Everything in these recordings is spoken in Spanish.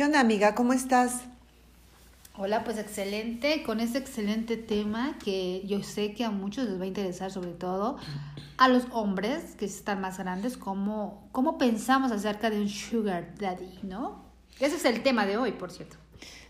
¿Qué onda, amiga? ¿Cómo estás? Hola, pues excelente, con este excelente tema que yo sé que a muchos les va a interesar, sobre todo a los hombres que están más grandes, cómo, cómo pensamos acerca de un sugar daddy, ¿no? Ese es el tema de hoy, por cierto.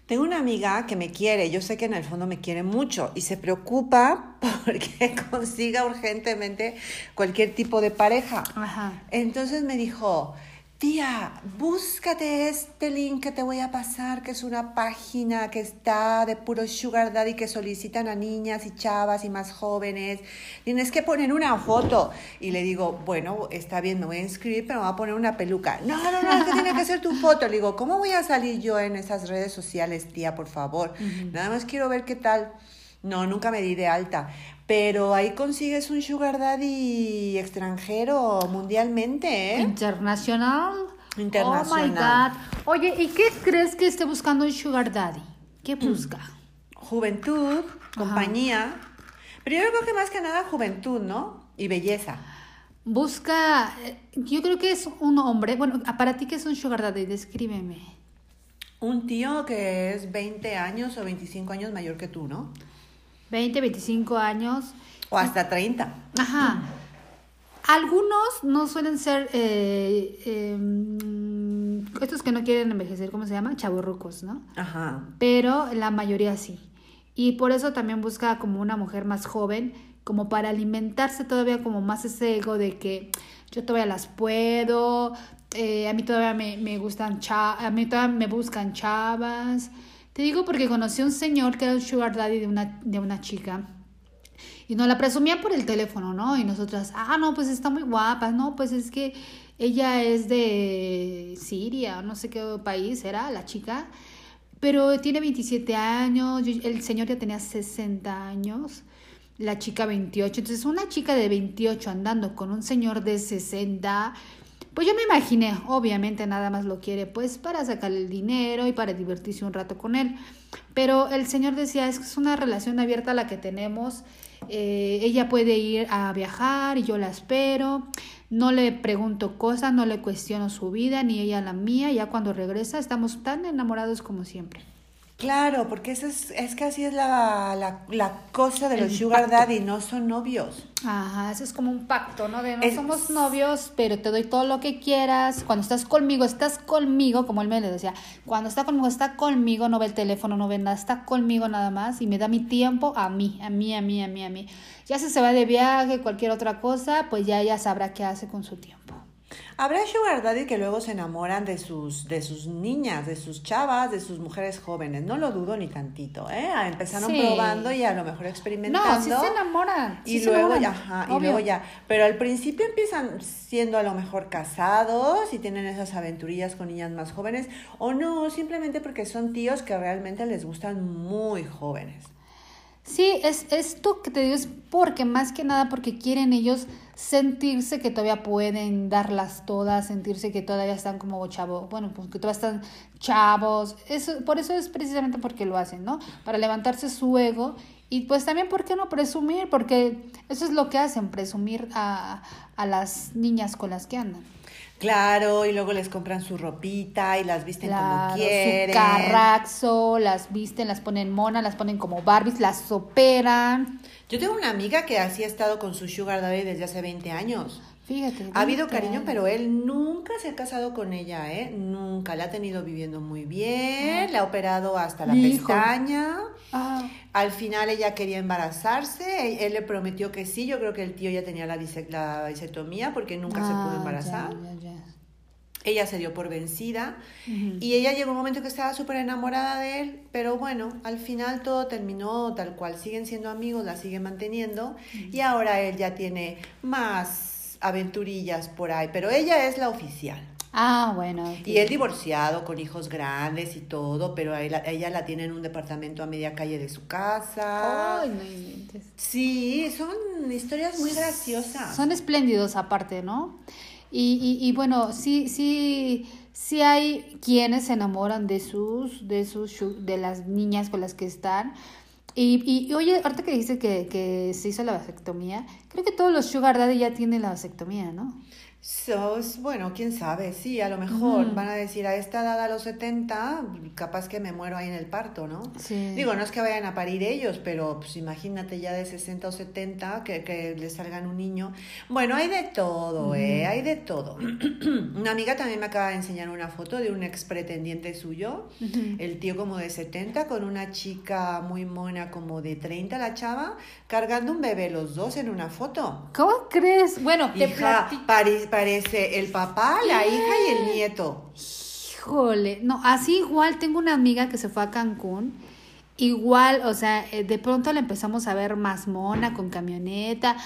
Tengo una amiga que me quiere, yo sé que en el fondo me quiere mucho y se preocupa porque consiga urgentemente cualquier tipo de pareja. Ajá. Entonces me dijo, tía, búscate este link que te voy a pasar, que es una página que está de puro sugar daddy que solicitan a niñas y chavas y más jóvenes. Tienes que poner una foto. Y le digo, bueno, está bien, me voy a inscribir, pero me voy a poner una peluca. No, no, no, es que tiene que ser tu foto. Le digo, ¿cómo voy a salir yo en esas redes sociales, tía, por favor? Nada más quiero ver qué tal. No, nunca me di de alta. Pero ahí consigues un sugar daddy extranjero mundialmente, ¿eh? Internacional. Internacional. Oh my God. Oye, ¿y qué crees que esté buscando un sugar daddy? ¿Qué busca? Juventud, compañía. Pero yo creo que más que nada juventud, ¿no? Y belleza. Busca, eh, yo creo que es un hombre. Bueno, para ti, ¿qué es un sugar daddy? Descríbeme. Un tío que es 20 años o 25 años mayor que tú, ¿no? 20, 25 años. O hasta 30. Ajá. Algunos no suelen ser eh, eh, estos que no quieren envejecer, ¿cómo se llama? Chaburrucos, ¿no? Ajá. Pero la mayoría sí. Y por eso también busca como una mujer más joven, como para alimentarse todavía como más ese ego de que yo todavía las puedo, eh, a mí todavía me, me gustan a mí todavía me buscan chavas. Te digo porque conocí a un señor que era un sugar daddy de una, de una chica. Y nos la presumía por el teléfono, ¿no? Y nosotras, ah, no, pues está muy guapa, no, pues es que ella es de Siria, no sé qué país era la chica, pero tiene 27 años, el señor ya tenía 60 años, la chica 28, entonces una chica de 28 andando con un señor de 60, pues yo me imaginé, obviamente nada más lo quiere pues para sacar el dinero y para divertirse un rato con él. Pero el señor decía, es que es una relación abierta la que tenemos. Eh, ella puede ir a viajar y yo la espero. No le pregunto cosas, no le cuestiono su vida, ni ella la mía. Ya cuando regresa estamos tan enamorados como siempre. Claro, porque eso es, es que así es la, la, la cosa de los sugar pacto. daddy, no son novios. Ajá, eso es como un pacto, ¿no? De no Es- somos novios, pero te doy todo lo que quieras. Cuando estás conmigo, estás conmigo, como él me le decía. Cuando está conmigo, está conmigo, no ve el teléfono, no ve nada, está conmigo nada más y me da mi tiempo a mí, a mí, a mí, a mí, a mí. Ya si se va de viaje, cualquier otra cosa, pues ya ella sabrá qué hace con su tiempo. Habrá sugar daddy que luego se enamoran de sus, de sus niñas, de sus chavas, de sus mujeres jóvenes. No lo dudo ni tantito, ¿eh? Empezaron Sí. probando y a lo mejor experimentando. No, sí se enamoran. sí y se luego enamoran, ya, ajá, y luego ya. Pero al principio empiezan siendo a lo mejor casados y tienen esas aventurillas con niñas más jóvenes. O no, simplemente porque son tíos que realmente les gustan muy jóvenes. Sí, es esto que te digo es porque más que nada porque quieren ellos sentirse que todavía pueden darlas todas, sentirse que todavía están como chavos, bueno, pues que todavía están chavos. Eso, por eso es precisamente porque lo hacen, ¿no? Para levantarse su ego y pues también, ¿por qué no presumir? Porque eso es lo que hacen, presumir a, a las niñas con las que andan. Claro, y luego les compran su ropita y las visten Claro, como quieren. su carraxo, las visten, las ponen monas, las ponen como Barbies, las operan. Yo tengo una amiga que así ha estado con su sugar daddy desde hace 20 años. Fíjate. Ha habido 20 cariño, pero él nunca se ha casado con ella, ¿eh? Nunca. La ha tenido viviendo muy bien, le ha operado hasta la Hijo. pestaña. Ah, Al final ella quería embarazarse, él, él le prometió que sí, yo creo que el tío ya tenía la, bise- la porque nunca se pudo ah, embarazar. ya, ya, ya. Ella se dio por vencida y ella llegó un momento que estaba súper enamorada de él, pero bueno, al final todo terminó tal cual, siguen siendo amigos, la sigue manteniendo y ahora él ya tiene más aventurillas por ahí, pero ella es la oficial. Ah, bueno. Y él divorciado, con hijos grandes y todo, pero a él- ella la tiene en un departamento a media calle de su casa. Ay, no inventes. Sí, son historias muy graciosas. Son espléndidos aparte, ¿no? Y, y, y bueno, sí, sí, sí hay quienes se enamoran de sus, de sus, de las niñas con las que están. Y, y, y, oye, ahorita que dijiste que, que se hizo la vasectomía, creo que todos los sugar daddy ya tienen la vasectomía, ¿no? Sos, bueno, quién sabe, sí, a lo mejor van a decir a esta edad, a los 70, capaz que me muero ahí en el parto, ¿no? Sí. Digo, no es que vayan a parir ellos, pero pues imagínate ya de 60 o 70 que, que le salgan un niño. Bueno, hay de todo, ¿eh? Hay de todo. una amiga también me acaba de enseñar una foto de un ex pretendiente suyo, el tío como de 70, con una chica muy mona como de 30, la chava, cargando un bebé los dos en una foto. ¿Cómo crees? Bueno, te Hija, plati- pare- parece el papá, la hija y el nieto. Híjole, no, así igual tengo una amiga que se fue a Cancún. Igual, o sea, eh, de pronto la empezamos a ver más mona, con camioneta,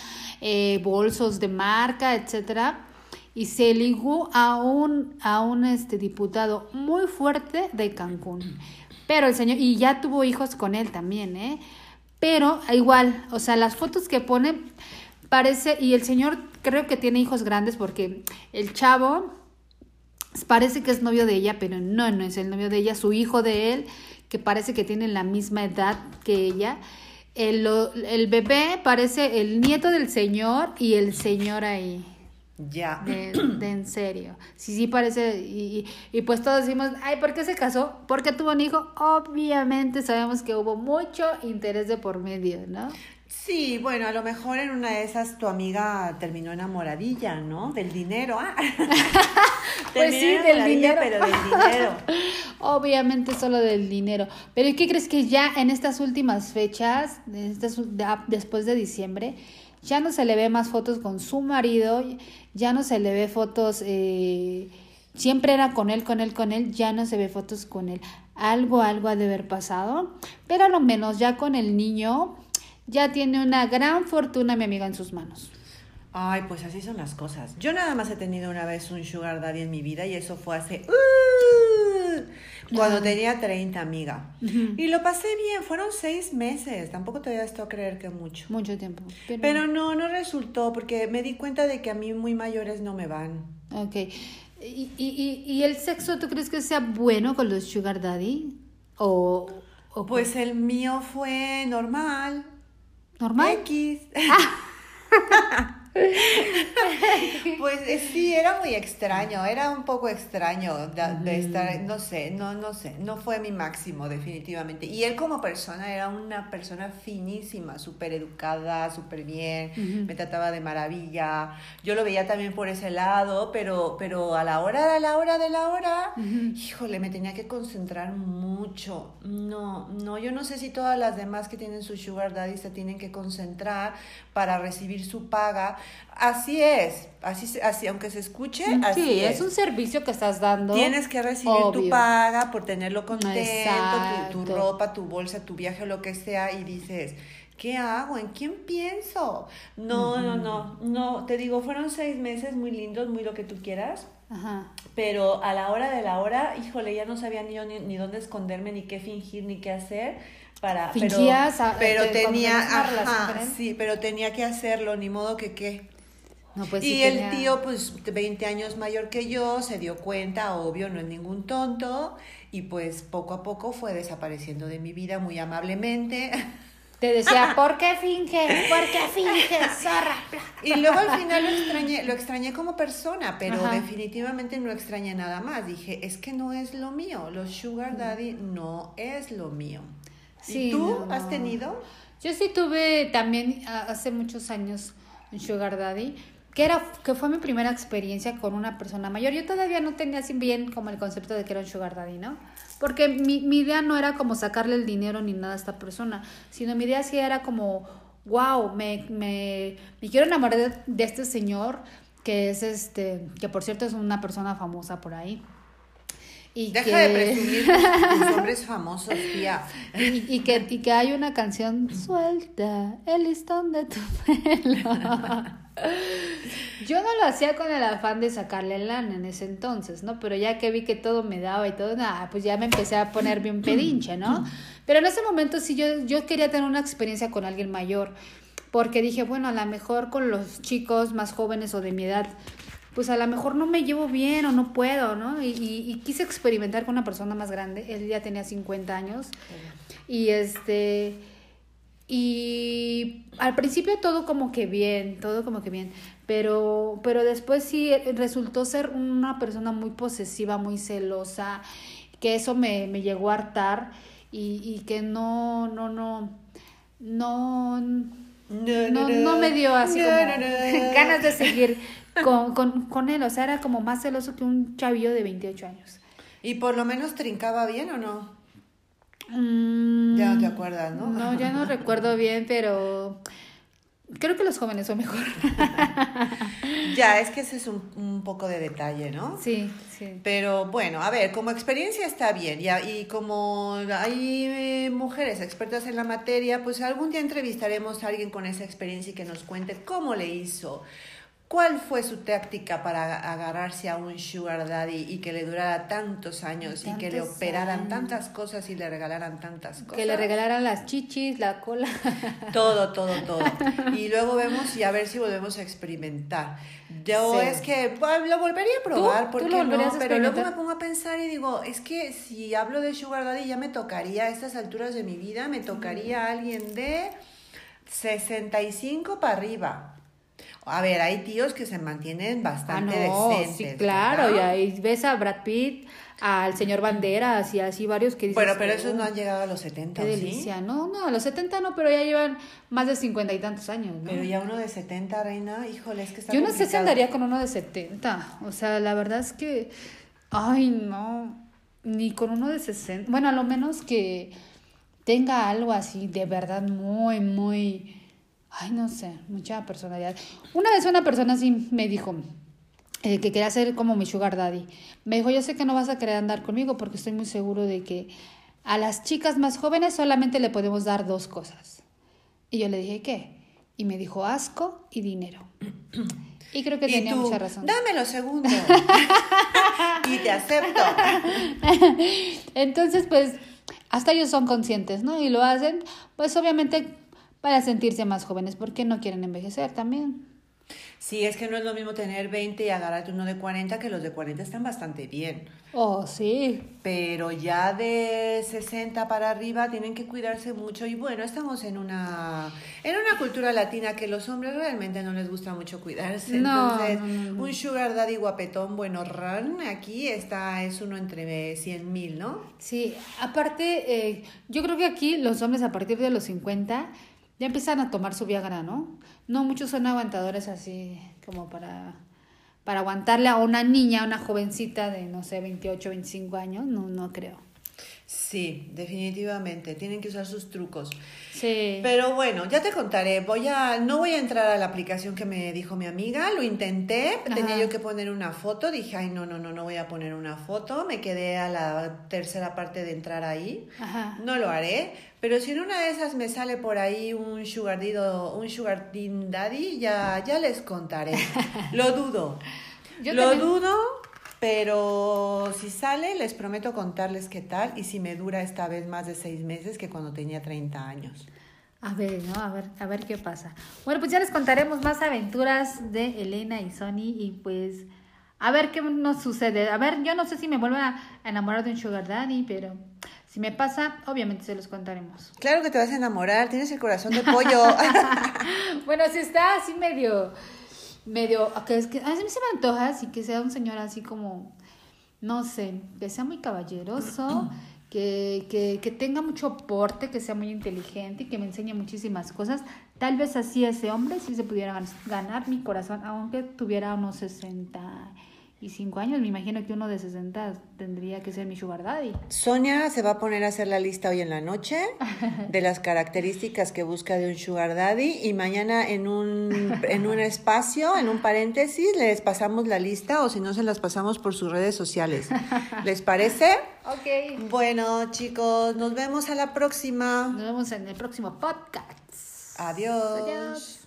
eh, bolsos de marca, etcétera. Y se ligó a un, a un este, diputado muy fuerte de Cancún. Pero el señor, y ya tuvo hijos con él también, ¿eh? Pero igual, o sea, las fotos que pone, parece, y el señor creo que tiene hijos grandes porque el chavo, parece que es novio de ella, pero no, no es el novio de ella, su hijo de él, que parece que tiene la misma edad que ella. El, el bebé parece el nieto del señor y el señor ahí. Ya. De, de en serio. Sí, sí parece. Y, y, y pues todos decimos, ay, ¿por qué se casó? ¿Por qué tuvo un hijo? Obviamente sabemos que hubo mucho interés de por medio, ¿no? Sí, bueno, a lo mejor en una de esas tu amiga terminó enamoradilla, ¿no? Del dinero. Ah. Pues sí, del dinero. Pero del dinero. Obviamente solo del dinero. Pero ¿qué crees que ya en estas últimas fechas, en estas después de diciembre, ya no se le ve más fotos con su marido, ya no se le ve fotos, eh, siempre era con él, con él, con él, ya no se ve fotos con él. Algo, algo ha de haber pasado, pero a lo menos ya con el niño, ya tiene una gran fortuna mi amiga en sus manos. Ay, pues así son las cosas. Yo nada más he tenido una vez un sugar daddy en mi vida y eso fue hace... cuando Ah. tenía 30, amiga. Y lo pasé bien, fueron seis meses. Tampoco te voy a creer que mucho. Mucho tiempo. Pero, Pero no, no resultó porque me di cuenta de que a mí muy mayores no me van. Ok. ¿Y, y, y, y el sexo tú crees que sea bueno con los sugar daddy? ¿O, o Pues el mío fue normal. normal? X. pues eh, sí, era muy extraño, era un poco extraño de, de estar, no sé, no, no sé, no fue mi máximo definitivamente. Y él como persona era una persona finísima, súper educada, súper bien, me trataba de maravilla. Yo lo veía también por ese lado, pero, pero a la hora de la hora de la hora, híjole, me tenía que concentrar mucho. No, no, yo no sé si todas las demás que tienen su sugar daddy se tienen que concentrar para recibir su paga. Así es, así, se- así aunque se escuche, así Sí, es. es un servicio que estás dando. Tienes que recibir tu paga por tenerlo contento, tu, tu ropa, tu bolsa, tu viaje, lo que sea, y dices, ¿qué hago? ¿En quién pienso? No, no, no, no, te digo, fueron seis meses muy lindos, muy lo que tú quieras, Ajá. pero a la hora de la hora, híjole, ya no sabía ni yo ni, ni dónde esconderme, ni qué fingir, ni qué hacer. Para, Fingías, pero, cuando tenía, ajá, sí, pero tenía que hacerlo, ni modo que qué. No, pues y sí el tenía- tío, pues 20 años mayor que yo, se dio cuenta, obvio, no es ningún tonto, y pues poco a poco fue desapareciendo de mi vida muy amablemente. Te decía, ¿por qué finges? ¿Por qué finges, zorra? Y luego al final lo extrañé, lo extrañé como persona, pero Ajá. definitivamente no extrañé nada más. Dije, es que no es lo mío, los sugar daddy no es lo mío. Sí, ¿Y tú no, has tenido? Yo sí tuve también hace muchos años un sugar daddy, que era que fue mi primera experiencia con una persona mayor. Yo todavía no tenía así bien como el concepto de que era un sugar daddy, ¿no? Porque mi, mi idea no era como sacarle el dinero ni nada a esta persona, sino mi idea sí era como, wow, me, me, me quiero enamorar de, de este señor que es este, que por cierto es una persona famosa por ahí. Y Deja que... de presumir tus, tus hombres famosos, tía. Y, y que, y que hay una canción suelta el listón de tu pelo. Yo no lo hacía con el afán de sacarle lana en ese entonces, ¿no? Pero ya que vi que todo me daba y todo, nada, pues ya me empecé a poner bien pedinche, ¿no? Pero en ese momento sí yo, yo quería tener una experiencia con alguien mayor, porque dije, bueno, a lo mejor con los chicos más jóvenes o de mi edad, pues a lo mejor no me llevo bien o no puedo, ¿no? Y, y- y quise experimentar con una persona más grande, él ya tenía 50 años, y este... Y al principio todo como que bien, todo como que bien, pero, pero después sí resultó ser una persona muy posesiva, muy celosa, que eso me, me llegó a hartar y, y que no, no, no, no, no, no, me dio así como ganas de seguir con, con, con él, o sea, era como más celoso que un chavillo de 28 años. ¿Y por lo menos trincaba bien o no? Mm, ya no te acuerdas, ¿no? No, ya no recuerdo bien, pero creo que los jóvenes son mejor. ya, es que ese es un, un, poco de detalle, ¿no? Sí, sí. Pero bueno, a ver, como experiencia está bien, ya, y como hay eh, mujeres expertas en la materia, pues algún día entrevistaremos a alguien con esa experiencia y que nos cuente cómo le hizo. ¿Cuál fue su táctica para agarrarse a un sugar daddy y que le durara tantos años y que le operaran tantas cosas y le regalaran tantas cosas? Que le regalaran las chichis, la cola. Todo, todo, todo. Y luego vemos y a ver si volvemos a experimentar. Yo es que lo volvería a probar, porque no, pero luego me pongo a pensar y digo, es que si hablo de sugar daddy ya me tocaría a estas alturas de mi vida, me tocaría a alguien de 65 para arriba. A ver, hay tíos que se mantienen bastante ah, no, decentes. Sí, claro, y ahí ves a Brad Pitt, al señor Banderas y así varios que dicen. Bueno, pero esos no han llegado a los 70, Qué delicia. No, no, a los 70 no, pero ya llevan más de 50 y tantos años, ¿no? Pero ya uno de 70, reina, híjole, es que está Yo no sé si andaría con uno de 70. O sea, la verdad es que. Ay, no. Ni con uno de 60. Bueno, a lo menos que tenga algo así de verdad muy, muy ay, no sé, mucha personalidad. Una vez una persona así me dijo eh, que quería ser como mi sugar daddy. Me dijo, yo sé que no vas a querer andar conmigo porque estoy muy seguro de que a las chicas más jóvenes solamente le podemos dar dos cosas. Y yo le dije, ¿qué? Y me dijo, asco y dinero. Y creo que tenía mucha razón. Dámelo segundo. y te acepto. Entonces, pues, hasta ellos son conscientes, ¿no? Y lo hacen, pues obviamente para sentirse más jóvenes, porque no quieren envejecer también. Sí, es que no es lo mismo tener 20 y agarrarte uno de 40, que los de 40 están bastante bien. Oh, sí. Pero ya de 60 para arriba tienen que cuidarse mucho. Y bueno, estamos en una, en una cultura latina que los hombres realmente no les gusta mucho cuidarse. No, Entonces, un sugar daddy guapetón, bueno, run, aquí está, es uno entre 100 mil, ¿no? Sí, aparte, eh, yo creo que aquí los hombres a partir de los 50 ya empiezan a tomar su Viagra, ¿no? No muchos son aguantadores así como para, para aguantarle a una niña, a una jovencita de, no sé, 28, 25 años, no, no creo. Sí, definitivamente, tienen que usar sus trucos. Sí. Pero bueno, ya te contaré. Voy a, no voy a entrar a la aplicación que me dijo mi amiga. Lo intenté. Tenía yo que poner una foto. Dije, ay, no, no, no, no voy a poner una foto. Me quedé a la tercera parte de entrar ahí. Ajá. No lo haré. Pero si en una de esas me sale por ahí un sugar, un sugar daddy, ya, ya les contaré. lo dudo. lo dudo pero si sale, les prometo contarles qué tal y si me dura esta vez más de seis meses que cuando tenía 30 años. A ver, ¿no? A ver, a ver qué pasa. Bueno, pues ya les contaremos más aventuras de Elena y Sony y pues a ver qué nos sucede. A ver, yo no sé si me vuelvo a enamorar de un sugar daddy, pero si me pasa, obviamente se los contaremos. Claro que te vas a enamorar, tienes el corazón de pollo. bueno, si está así medio medio, que es que a mí se me antoja así que sea un señor así como, no sé, que sea muy caballeroso, que, que, que tenga mucho porte, que sea muy inteligente y que me enseñe muchísimas cosas. Tal vez así ese hombre sí se pudiera ganar mi corazón, aunque tuviera unos 60 y cinco años, me imagino que uno de 60 tendría que ser mi sugar daddy. Sonia se va a poner a hacer la lista hoy en la noche de las características que busca de un sugar daddy y mañana en un, en un espacio, en un paréntesis, les pasamos la lista o si no se las pasamos por sus redes sociales. ¿Les parece? Ok. Bueno, chicos, nos vemos a la próxima. Nos vemos en el próximo podcast. Adiós. Adiós.